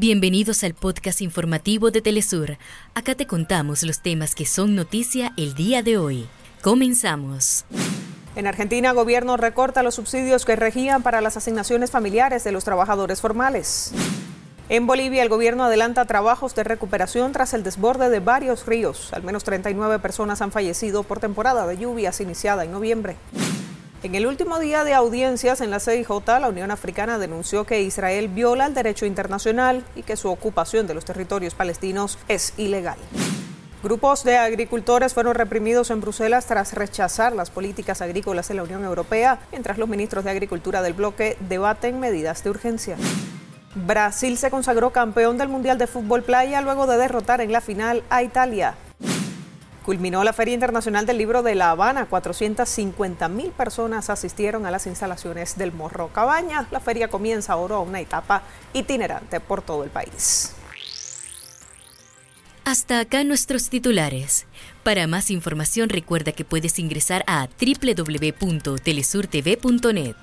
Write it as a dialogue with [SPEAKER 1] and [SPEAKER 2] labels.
[SPEAKER 1] Bienvenidos al podcast informativo de Telesur. Acá te contamos los temas que son noticia el día de hoy. Comenzamos.
[SPEAKER 2] En Argentina, gobierno recorta los subsidios que regían para las asignaciones familiares de los trabajadores formales. En Bolivia, el gobierno adelanta trabajos de recuperación tras el desborde de varios ríos. Al menos 39 personas han fallecido por temporada de lluvias iniciada en noviembre. En el último día de audiencias en la CIJ, la Unión Africana denunció que Israel viola el derecho internacional y que su ocupación de los territorios palestinos es ilegal. Grupos de agricultores fueron reprimidos en Bruselas tras rechazar las políticas agrícolas de la Unión Europea, mientras los ministros de Agricultura del bloque debaten medidas de urgencia. Brasil se consagró campeón del Mundial de Fútbol Playa luego de derrotar en la final a Italia. Culminó la Feria Internacional del Libro de La Habana. 450 mil personas asistieron a las instalaciones del Morro Cabaña. La feria comienza ahora una etapa itinerante por todo el país.
[SPEAKER 1] Hasta acá nuestros titulares. Para más información recuerda que puedes ingresar a www.telesurtv.net.